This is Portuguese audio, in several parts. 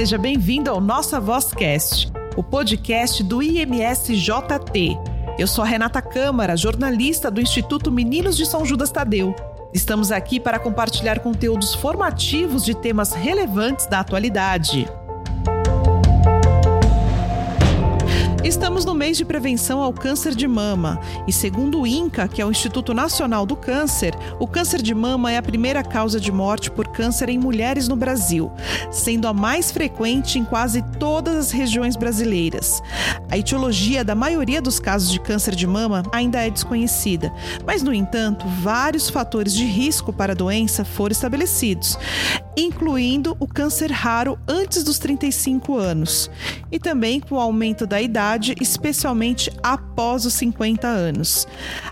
Seja bem-vindo ao Nossa Vozcast, o podcast do IMSJT. Eu sou a Renata Câmara, jornalista do Instituto Meninos de São Judas Tadeu. Estamos aqui para compartilhar conteúdos formativos de temas relevantes da atualidade. Estamos no mês de prevenção ao câncer de mama e, segundo o INCA, que é o Instituto Nacional do Câncer, o câncer de mama é a primeira causa de morte por câncer em mulheres no Brasil, sendo a mais frequente em quase todas as regiões brasileiras. A etiologia da maioria dos casos de câncer de mama ainda é desconhecida, mas, no entanto, vários fatores de risco para a doença foram estabelecidos, incluindo o câncer raro antes dos 35 anos e também com o aumento da idade especialmente após os 50 anos.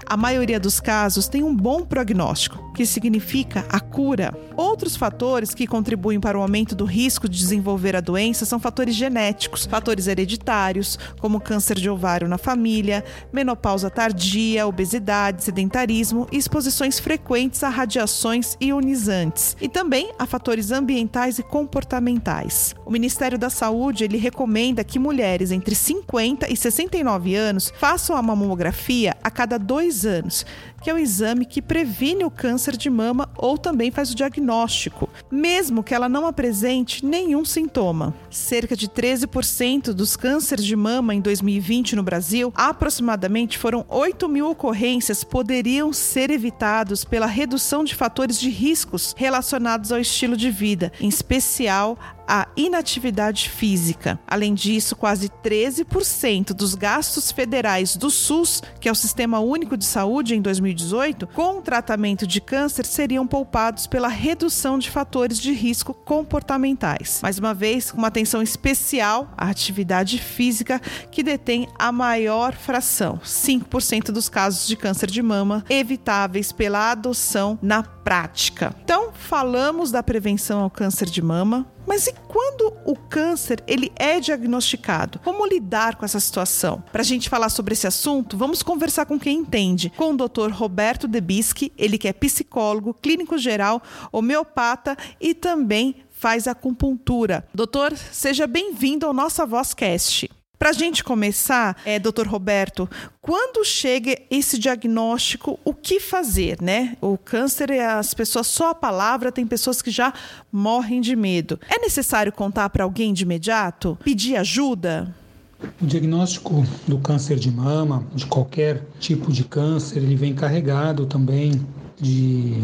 A maioria dos casos tem um bom prognóstico, que significa a cura. Outros fatores que contribuem para o aumento do risco de desenvolver a doença são fatores genéticos, fatores hereditários, como câncer de ovário na família, menopausa tardia, obesidade, sedentarismo e exposições frequentes a radiações ionizantes, e também a fatores ambientais e comportamentais. O Ministério da Saúde ele recomenda que mulheres entre 50 50 e 69 anos façam a mamografia a cada dois anos, que é o exame que previne o câncer de mama ou também faz o diagnóstico, mesmo que ela não apresente nenhum sintoma. Cerca de 13% dos cânceres de mama em 2020 no Brasil, aproximadamente foram 8 mil ocorrências, poderiam ser evitados pela redução de fatores de riscos relacionados ao estilo de vida, em especial a inatividade física. Além disso, quase 13% dos gastos federais do SUS, que é o Sistema Único de Saúde em 2018, com o tratamento de câncer seriam poupados pela redução de fatores de risco comportamentais. Mais uma vez, com uma atenção especial à atividade física, que detém a maior fração, 5% dos casos de câncer de mama evitáveis pela adoção na prática. Então, falamos da prevenção ao câncer de mama, mas e quando o câncer ele é diagnosticado? Como lidar com essa situação? Para a gente falar sobre esse assunto, vamos conversar com quem entende, com o Dr. Roberto Debischi, ele que é psicólogo, clínico geral, homeopata e também faz acupuntura. Doutor, seja bem-vindo ao Nossa Vozcast. Para a gente começar, é, doutor Roberto, quando chega esse diagnóstico, o que fazer, né? O câncer, as pessoas, só a palavra, tem pessoas que já morrem de medo. É necessário contar para alguém de imediato? Pedir ajuda? O diagnóstico do câncer de mama, de qualquer tipo de câncer, ele vem carregado também de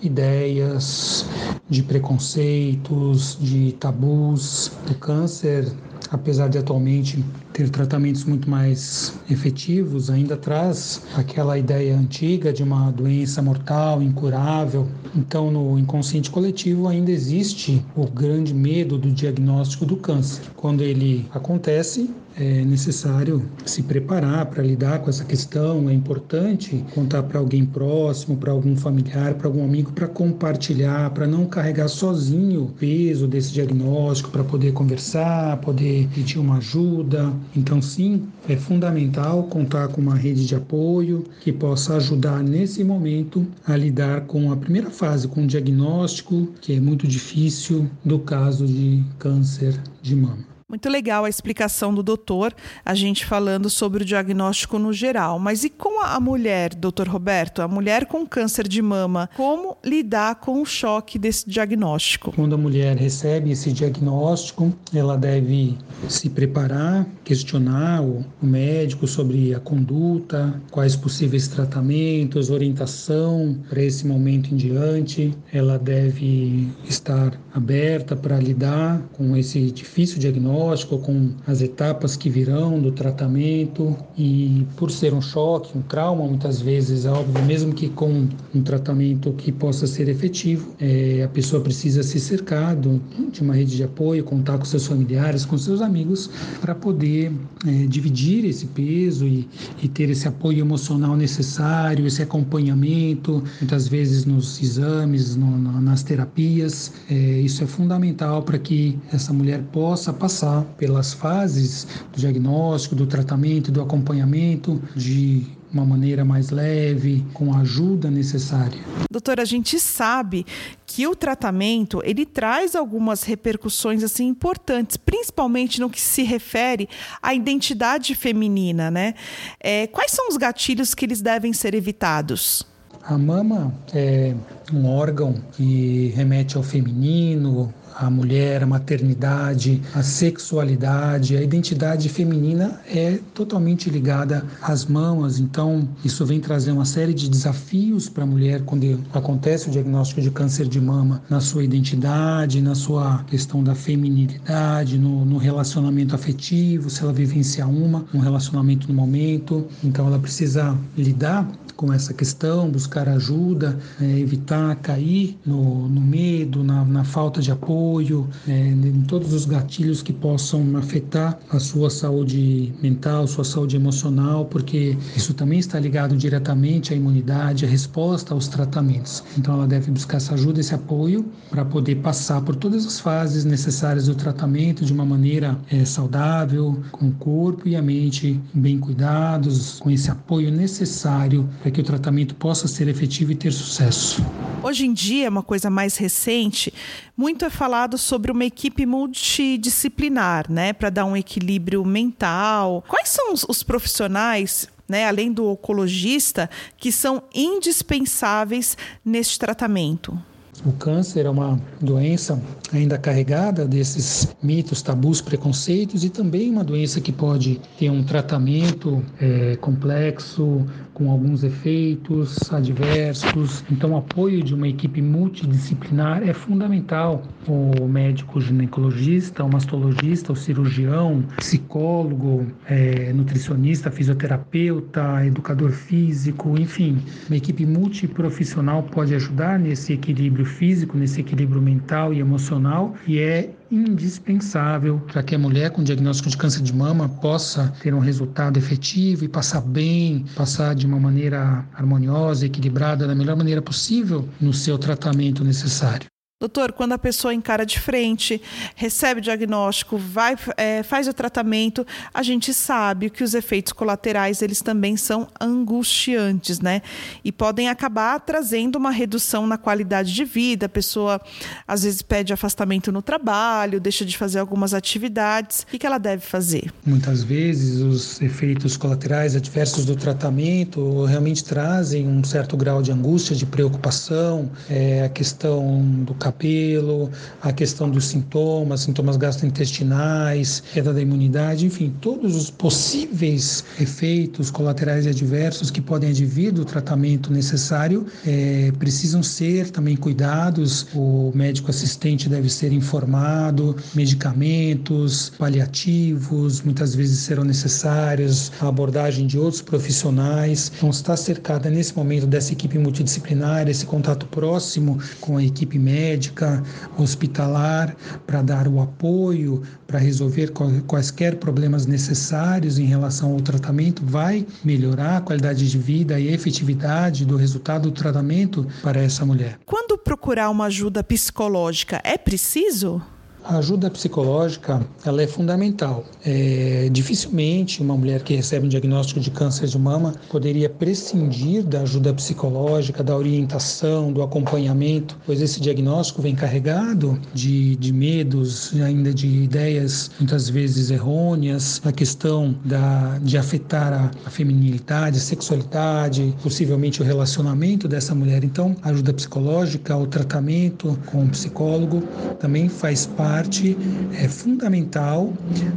ideias, de preconceitos, de tabus. O câncer apesar de atualmente ter tratamentos muito mais efetivos, ainda traz aquela ideia antiga de uma doença mortal, incurável. Então, no inconsciente coletivo ainda existe o grande medo do diagnóstico do câncer. Quando ele acontece, é necessário se preparar para lidar com essa questão. É importante contar para alguém próximo, para algum familiar, para algum amigo, para compartilhar, para não carregar sozinho o peso desse diagnóstico, para poder conversar, poder pedir uma ajuda. Então, sim, é fundamental contar com uma rede de apoio que possa ajudar nesse momento a lidar com a primeira fase, com o diagnóstico, que é muito difícil, do caso de câncer de mama. Muito legal a explicação do doutor, a gente falando sobre o diagnóstico no geral. Mas e com a mulher, doutor Roberto, a mulher com câncer de mama, como lidar com o choque desse diagnóstico? Quando a mulher recebe esse diagnóstico, ela deve se preparar, questionar o médico sobre a conduta, quais possíveis tratamentos, orientação para esse momento em diante. Ela deve estar aberta para lidar com esse difícil diagnóstico diagnóstico, com as etapas que virão do tratamento e por ser um choque, um trauma, muitas vezes, é óbvio, mesmo que com um tratamento que possa ser efetivo, é, a pessoa precisa se cercar de uma rede de apoio, contar com seus familiares, com seus amigos, para poder é, dividir esse peso e, e ter esse apoio emocional necessário, esse acompanhamento, muitas vezes nos exames, no, nas terapias. É, isso é fundamental para que essa mulher possa passar passar pelas fases do diagnóstico, do tratamento, do acompanhamento, de uma maneira mais leve, com a ajuda necessária. Doutora, a gente sabe que o tratamento ele traz algumas repercussões assim importantes, principalmente no que se refere à identidade feminina, né? É, quais são os gatilhos que eles devem ser evitados? A mama é um órgão que remete ao feminino, a mulher, a maternidade, a sexualidade, a identidade feminina é totalmente ligada às mamas. Então, isso vem trazer uma série de desafios para a mulher quando acontece o diagnóstico de câncer de mama na sua identidade, na sua questão da feminilidade, no, no relacionamento afetivo, se ela vivencia uma, um relacionamento no momento. Então, ela precisa lidar com essa questão, buscar ajuda, é, evitar cair no, no medo, na, na, falta de apoio, é, em todos os gatilhos que possam afetar a sua saúde mental, sua saúde emocional, porque isso também está ligado diretamente à imunidade, à resposta aos tratamentos. Então ela deve buscar essa ajuda, esse apoio para poder passar por todas as fases necessárias do tratamento de uma maneira é, saudável, com o corpo e a mente bem cuidados, com esse apoio necessário para para que o tratamento possa ser efetivo e ter sucesso. Hoje em dia, uma coisa mais recente, muito é falado sobre uma equipe multidisciplinar, né, para dar um equilíbrio mental. Quais são os, profissionais né, além do oncologista, que são indispensáveis neste tratamento? O câncer é uma doença ainda carregada desses mitos, tabus, preconceitos e também uma doença que pode ter um tratamento é, complexo, com alguns efeitos adversos. Então, o apoio de uma equipe multidisciplinar é fundamental. O médico ginecologista, o mastologista, o cirurgião, psicólogo, é, nutricionista, fisioterapeuta, educador físico, enfim, uma equipe multiprofissional pode ajudar nesse equilíbrio físico, nesse equilíbrio mental e emocional, e é indispensável para que a mulher com diagnóstico de câncer de mama possa ter um resultado efetivo e passar bem, passar de uma maneira harmoniosa, equilibrada, da melhor maneira possível no seu tratamento necessário. Doutor, quando a pessoa encara de frente, recebe o diagnóstico, vai, é, faz o tratamento, a gente sabe que os efeitos colaterais eles também são angustiantes, né? E podem acabar trazendo uma redução na qualidade de vida. A pessoa às vezes pede afastamento no trabalho, deixa de fazer algumas atividades. O que ela deve fazer? Muitas vezes os efeitos colaterais adversos do tratamento realmente trazem um certo grau de angústia, de preocupação, é, a questão do cabelo, a questão dos sintomas, sintomas gastrointestinais, queda da imunidade, enfim, todos os possíveis efeitos colaterais adversos que podem advir do tratamento necessário é, precisam ser também cuidados. O médico assistente deve ser informado, medicamentos, paliativos, muitas vezes serão necessários, a abordagem de outros profissionais. Então, está cercada nesse momento dessa equipe multidisciplinar, esse contato próximo com a equipe médica médica hospitalar para dar o apoio, para resolver quaisquer problemas necessários em relação ao tratamento, vai melhorar a qualidade de vida e efetividade do resultado do tratamento para essa mulher. Quando procurar uma ajuda psicológica, é preciso? A ajuda psicológica ela é fundamental. É, dificilmente uma mulher que recebe um diagnóstico de câncer de mama poderia prescindir da ajuda psicológica, da orientação, do acompanhamento, pois esse diagnóstico vem carregado de, de medos, ainda de ideias muitas vezes errôneas, a questão da, de afetar a, a feminilidade, a sexualidade, possivelmente o relacionamento dessa mulher. Então, a ajuda psicológica, o tratamento com o psicólogo também faz parte parte é, fundamental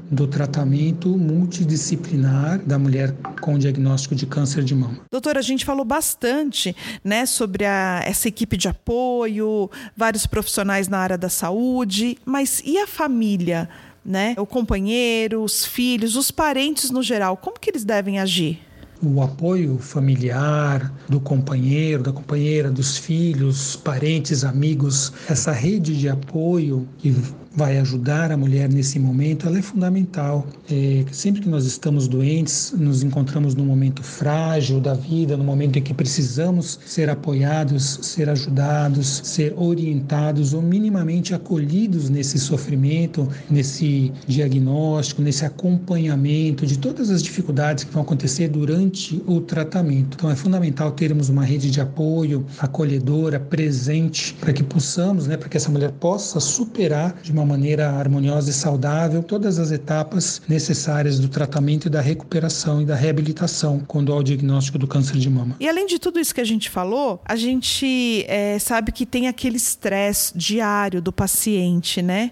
do tratamento multidisciplinar da mulher com diagnóstico de câncer de mama. Doutora, a gente falou bastante né, sobre a, essa equipe de apoio, vários profissionais na área da saúde, mas e a família? Né? O companheiro, os filhos, os parentes no geral, como que eles devem agir? o apoio familiar do companheiro, da companheira, dos filhos, parentes, amigos, essa rede de apoio que vai ajudar a mulher nesse momento, ela é fundamental. É, sempre que nós estamos doentes, nos encontramos num momento frágil da vida, no momento em que precisamos ser apoiados, ser ajudados, ser orientados ou minimamente acolhidos nesse sofrimento, nesse diagnóstico, nesse acompanhamento de todas as dificuldades que vão acontecer durante o tratamento. Então é fundamental termos uma rede de apoio acolhedora, presente, para que possamos, né, para que essa mulher possa superar de uma maneira harmoniosa e saudável todas as etapas necessárias do tratamento e da recuperação e da reabilitação quando há o diagnóstico do câncer de mama. E além de tudo isso que a gente falou, a gente é, sabe que tem aquele estresse diário do paciente, né?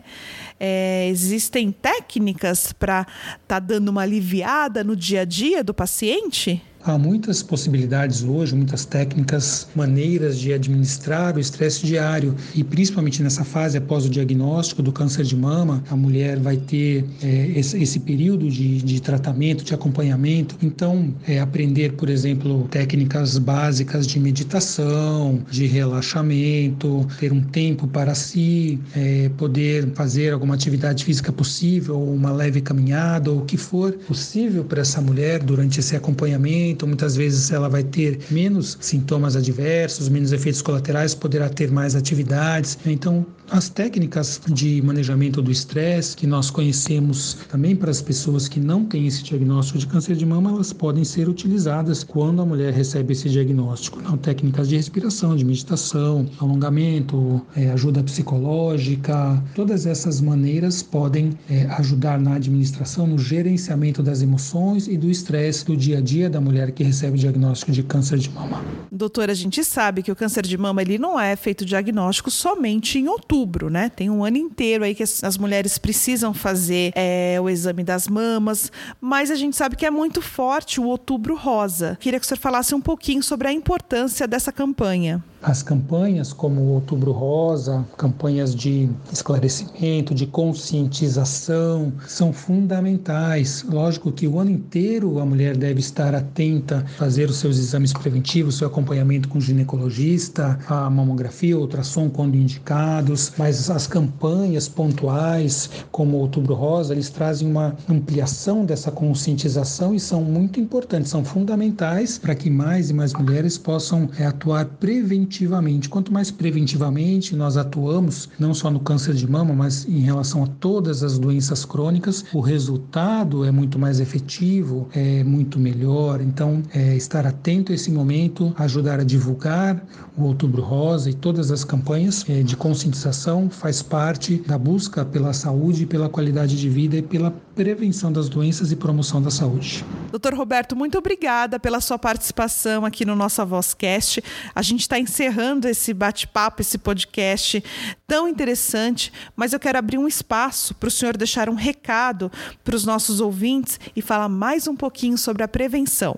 É, existem técnicas para estar tá dando uma aliviada no dia a dia do paciente? Há muitas possibilidades hoje, muitas técnicas, maneiras de administrar o estresse diário e principalmente nessa fase após o diagnóstico do câncer de mama, a mulher vai ter é, esse, esse, período de, de, tratamento, de acompanhamento. Então, é, aprender, por exemplo, técnicas básicas de meditação, de relaxamento, ter um tempo para si, é, poder fazer alguma atividade física possível, uma leve caminhada, ou o que for possível para essa mulher durante esse acompanhamento então muitas vezes ela vai ter menos sintomas adversos, menos efeitos colaterais, poderá ter mais atividades. Então, as técnicas de manejamento do estresse que nós conhecemos também para as pessoas que não têm esse diagnóstico de câncer de mama, elas podem ser utilizadas quando a mulher recebe esse diagnóstico. Então, técnicas de respiração, de meditação, alongamento, é, ajuda psicológica, todas essas maneiras podem é, ajudar na administração, no gerenciamento das emoções e do estresse do dia a dia da mulher mulher que recebe o diagnóstico de câncer de mama. Doutora, a gente sabe que o câncer de mama ele não é feito diagnóstico somente em outubro, né? Tem um ano inteiro aí que as mulheres precisam fazer é, o exame das mamas, mas a gente sabe que é muito forte o outubro rosa. Queria que o senhor falasse um pouquinho sobre a importância dessa campanha. As campanhas como o Outubro Rosa, campanhas de esclarecimento, de conscientização, são fundamentais. Lógico que o ano inteiro a mulher deve estar atenta, fazer os seus exames preventivos, seu acompanhamento com o ginecologista, a mamografia, ultrassom quando indicados, mas as campanhas pontuais, como o Outubro Rosa, eles trazem uma ampliação dessa conscientização e são muito importantes, são fundamentais para que mais e mais mulheres possam é, atuar preventivamente preventivamente. Quanto mais preventivamente nós atuamos, não só no câncer de mama, mas em relação a todas as doenças crônicas, o resultado é muito mais efetivo, é muito melhor. Então, é, estar atento a esse momento, ajudar a divulgar o Outubro Rosa e todas as campanhas é, de conscientização faz parte da busca pela saúde, pela qualidade de vida e pela prevenção das doenças e promoção da saúde. Doutor Roberto, muito obrigada pela sua participação aqui no nosso Vozcast. A gente está encerrando esse bate-papo, esse podcast tão interessante, mas eu quero abrir um espaço para o senhor deixar um recado para os nossos ouvintes e falar mais um pouquinho sobre a prevenção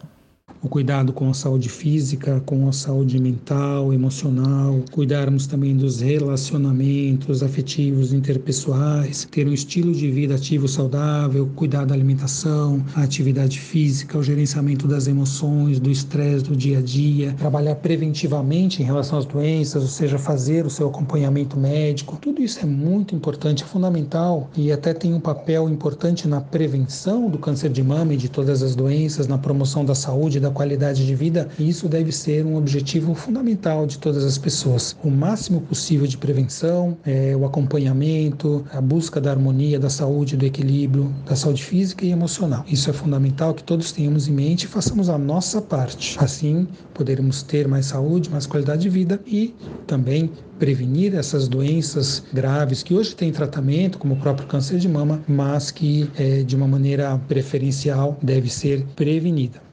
o cuidado com a saúde física, com a saúde mental, emocional, cuidarmos também dos relacionamentos afetivos interpessoais, ter um estilo de vida ativo saudável, cuidar da alimentação, a atividade física, o gerenciamento das emoções, do estresse do dia a dia, trabalhar preventivamente em relação às doenças, ou seja, fazer o seu acompanhamento médico. Tudo isso é muito importante, é fundamental e até tem um papel importante na prevenção do câncer de mama e de todas as doenças, na promoção da saúde da qualidade de vida, e isso deve ser um objetivo fundamental de todas as pessoas. O máximo possível de prevenção, é, o acompanhamento, a busca da harmonia, da saúde, do equilíbrio, da saúde física e emocional. Isso é fundamental que todos tenhamos em mente e façamos a nossa parte. Assim, poderemos ter mais saúde, mais qualidade de vida e também prevenir essas doenças graves que hoje têm tratamento, como o próprio câncer de mama, mas que é, de uma maneira preferencial deve ser prevenida.